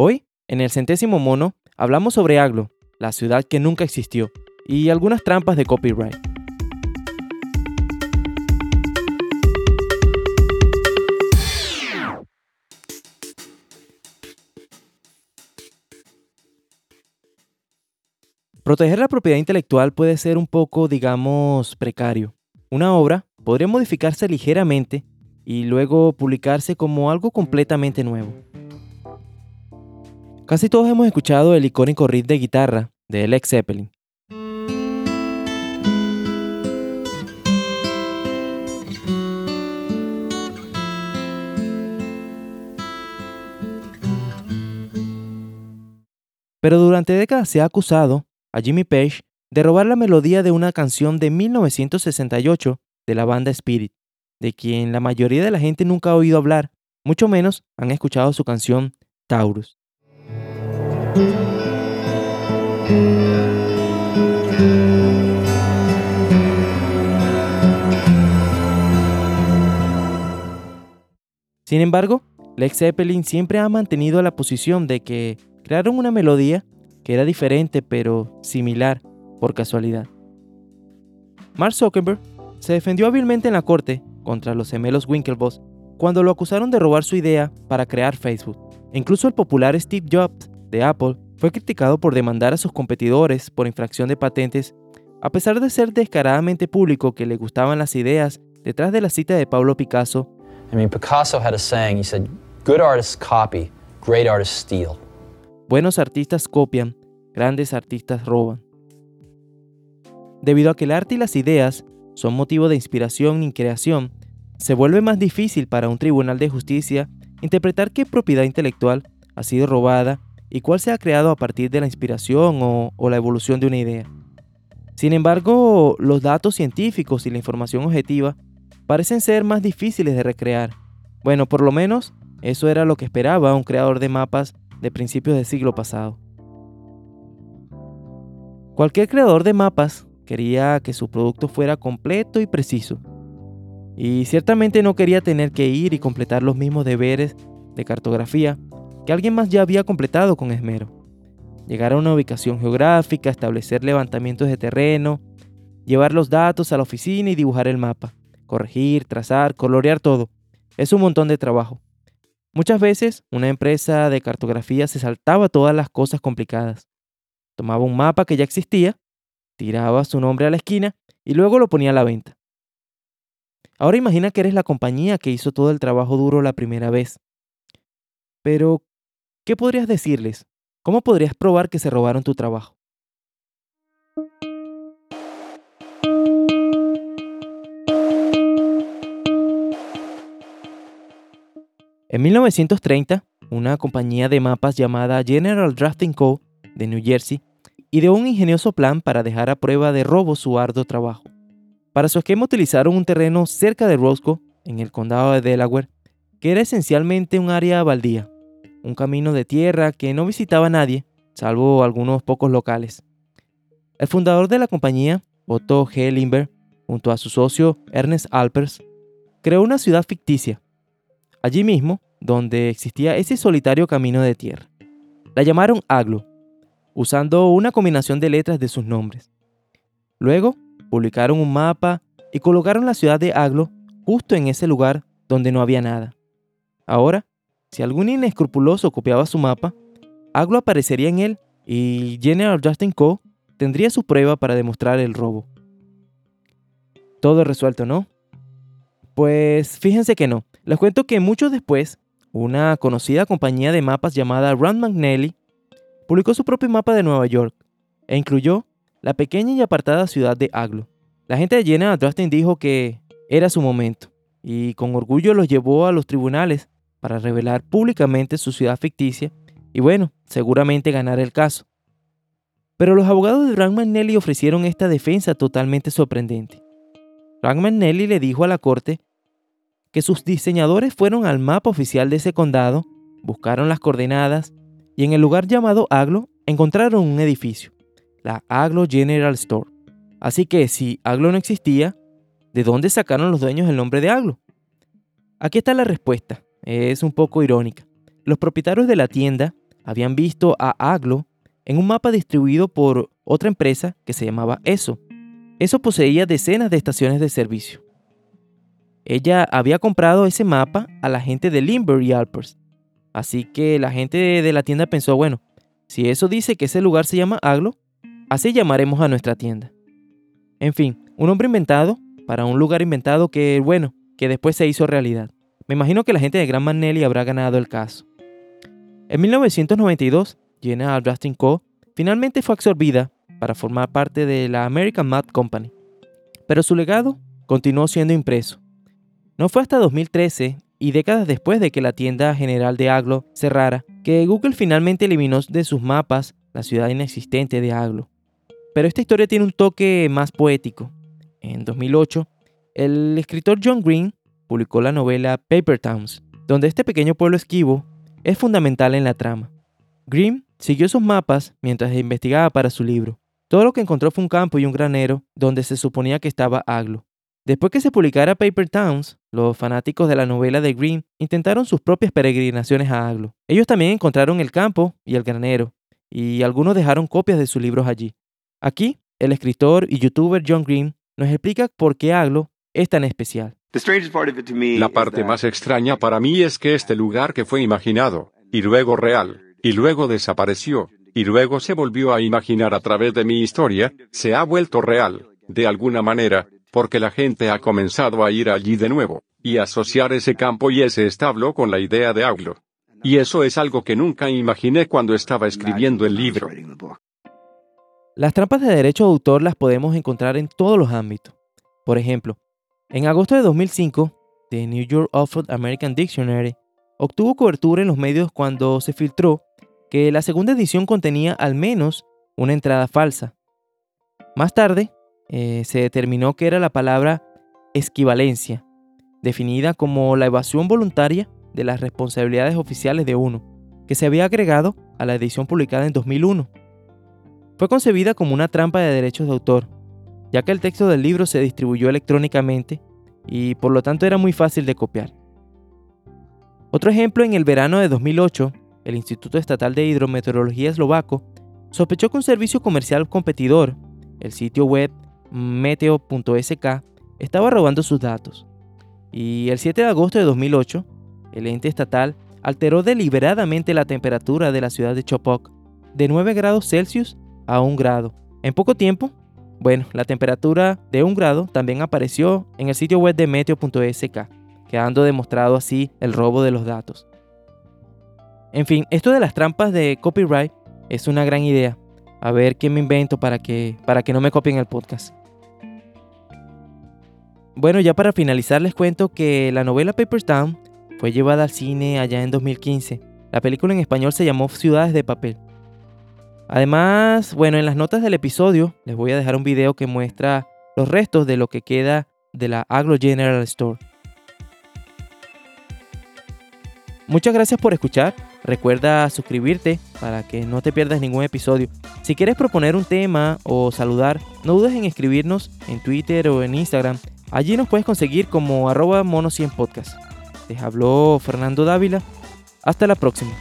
Hoy, en el centésimo mono, hablamos sobre Aglo, la ciudad que nunca existió, y algunas trampas de copyright. Proteger la propiedad intelectual puede ser un poco, digamos, precario. Una obra podría modificarse ligeramente y luego publicarse como algo completamente nuevo. Casi todos hemos escuchado el icónico riff de guitarra de Led Zeppelin. Pero durante décadas se ha acusado a Jimmy Page de robar la melodía de una canción de 1968 de la banda Spirit, de quien la mayoría de la gente nunca ha oído hablar, mucho menos han escuchado su canción Taurus. Sin embargo, Led Zeppelin siempre ha mantenido la posición de que crearon una melodía que era diferente pero similar por casualidad. Mark Zuckerberg se defendió hábilmente en la corte contra los gemelos Winklevoss cuando lo acusaron de robar su idea para crear Facebook. incluso el popular Steve Jobs de Apple fue criticado por demandar a sus competidores por infracción de patentes, a pesar de ser descaradamente público que le gustaban las ideas detrás de la cita de Pablo Picasso. Picasso had a saying, he said, good artists copy, great artists steal. Buenos artistas copian, grandes artistas roban. Debido a que el arte y las ideas son motivo de inspiración y creación, se vuelve más difícil para un tribunal de justicia interpretar qué propiedad intelectual ha sido robada y cuál se ha creado a partir de la inspiración o, o, la evolución de una idea. Sin embargo, los datos científicos y la información objetiva parecen ser más difíciles de recrear. Bueno, por lo menos eso era lo que esperaba un creador de mapas de principios del siglo pasado. Cualquier creador de mapas quería que su producto fuera completo y preciso. Y ciertamente no quería tener que ir y completar los mismos deberes de cartografía que alguien más ya había completado con esmero. Llegar a una ubicación geográfica, establecer levantamientos de terreno, llevar los datos a la oficina y dibujar el mapa, corregir, trazar, colorear todo. Es un montón de trabajo. Muchas veces una empresa de cartografía se saltaba todas las cosas complicadas. Tomaba un mapa que ya existía, tiraba su nombre a la esquina y luego lo ponía a la venta. Ahora imagina que eres la compañía que hizo todo el trabajo duro la primera vez. Pero, ¿qué podrías decirles? ¿Cómo podrías probar que se robaron tu trabajo? En 1930, una compañía de mapas llamada General Drafting Co. de New Jersey ideó un ingenioso plan para dejar a prueba de robo su arduo trabajo. Para su esquema utilizaron un terreno cerca de Roscoe, en el condado de Delaware, que era esencialmente un área baldía, un camino de tierra que no visitaba nadie, salvo algunos pocos locales. El fundador de la compañía, Otto G. Limber, junto a su socio Ernest Alpers, creó una ciudad ficticia, allí mismo donde existía ese solitario camino de tierra. La llamaron Aglo, usando una combinación de letras de sus nombres. Luego, publicaron un mapa y colocaron la ciudad de Aglo justo en ese lugar donde no había nada. Ahora, si algún inescrupuloso copiaba su mapa, Aglo aparecería en él y General Justin Co. tendría su prueba para demostrar el robo. Todo resuelto, ¿no? Pues fíjense que no. Les cuento que mucho después, una conocida compañía de mapas llamada Rand McNally publicó su propio mapa de Nueva York e incluyó la pequeña y apartada ciudad de Aglo. La gente de General Drafting dijo que era su momento y con orgullo los llevó a los tribunales para revelar públicamente su ciudad ficticia y bueno, seguramente ganar el caso. Pero los abogados de Rand McNally ofrecieron esta defensa totalmente sorprendente. Rand McNally le dijo a la corte que sus diseñadores fueron al mapa oficial de ese condado, buscaron las coordenadas y en el lugar llamado Aglo encontraron un edificio, la Aglo General Store. Así que si Aglo no existía, ¿de dónde sacaron los dueños el nombre de Aglo? Aquí está la respuesta, es un poco irónica. Los propietarios de la tienda habían visto a Aglo en un mapa distribuido por otra empresa que se llamaba ESO. ESO poseía decenas de estaciones de servicio. Ella había comprado ese mapa a la gente de Limber y Alpers. Así que la gente de la tienda pensó, bueno, si eso dice que ese lugar se llama Aglo, así llamaremos a nuestra tienda. En fin, un hombre inventado para un lugar inventado que, bueno, que después se hizo realidad. Me imagino que la gente de Gran Manelli habrá ganado el caso. En 1992, General Drafting Co. finalmente fue absorbida para formar parte de la American Map Company, pero su legado continuó siendo impreso. No fue hasta 2013 y décadas después de que la tienda general de Aglo cerrara que Google finalmente eliminó de sus mapas la ciudad inexistente de Aglo. Pero esta historia tiene un toque más poético. En 2008, el escritor John Green publicó la novela Paper Towns, donde este pequeño pueblo esquivo es fundamental en la trama. Green siguió esos mapas mientras investigaba para su libro. Todo lo que encontró fue un campo y un granero donde se suponía que estaba Aglo. Después que se publicara Paper Towns, los fanáticos de la novela de Green intentaron sus propias peregrinaciones a Aglo. Ellos también encontraron el campo y el granero, y algunos dejaron copias de sus libros allí. Aquí, el escritor y youtuber John Green nos explica por qué Aglo es tan especial. La parte más extraña para mí es que este lugar que fue imaginado, y luego real, y luego desapareció, y luego se volvió a imaginar a través de mi historia, se ha vuelto real, de alguna manera, porque la gente ha comenzado a ir allí de nuevo, y asociar ese campo y ese establo con la idea de Aglo. Y eso es algo que nunca imaginé cuando estaba escribiendo el libro. Las trampas de derecho de autor las podemos encontrar en todos los ámbitos. Por ejemplo, en agosto de 2005, The New York Oxford American Dictionary obtuvo cobertura en los medios cuando se filtró que la segunda edición contenía al menos una entrada falsa. Más tarde, eh, se determinó que era la palabra esquivalencia, definida como la evasión voluntaria de las responsabilidades oficiales de uno, que se había agregado a la edición publicada en 2001. Fue concebida como una trampa de derechos de autor, ya que el texto del libro se distribuyó electrónicamente y por lo tanto era muy fácil de copiar. Otro ejemplo, en el verano de 2008, el Instituto Estatal de Hidrometeorología eslovaco sospechó que un servicio comercial competidor, el sitio web meteo.sk estaba robando sus datos. Y el 7 de agosto de 2008, el ente estatal alteró deliberadamente la temperatura de la ciudad de Chopok de 9 grados Celsius a 1 grado. En poco tiempo, bueno, la temperatura de 1 grado también apareció en el sitio web de meteo.sk, quedando demostrado así el robo de los datos. En fin, esto de las trampas de copyright es una gran idea. A ver qué me invento para que, para que no me copien el podcast. Bueno, ya para finalizar les cuento que la novela Paper Town fue llevada al cine allá en 2015. La película en español se llamó Ciudades de Papel. Además, bueno, en las notas del episodio les voy a dejar un video que muestra los restos de lo que queda de la Aglo General Store. Muchas gracias por escuchar. Recuerda suscribirte para que no te pierdas ningún episodio. Si quieres proponer un tema o saludar, no dudes en escribirnos en Twitter o en Instagram Allí nos puedes conseguir como arroba mono100podcast. Les habló Fernando Dávila. Hasta la próxima.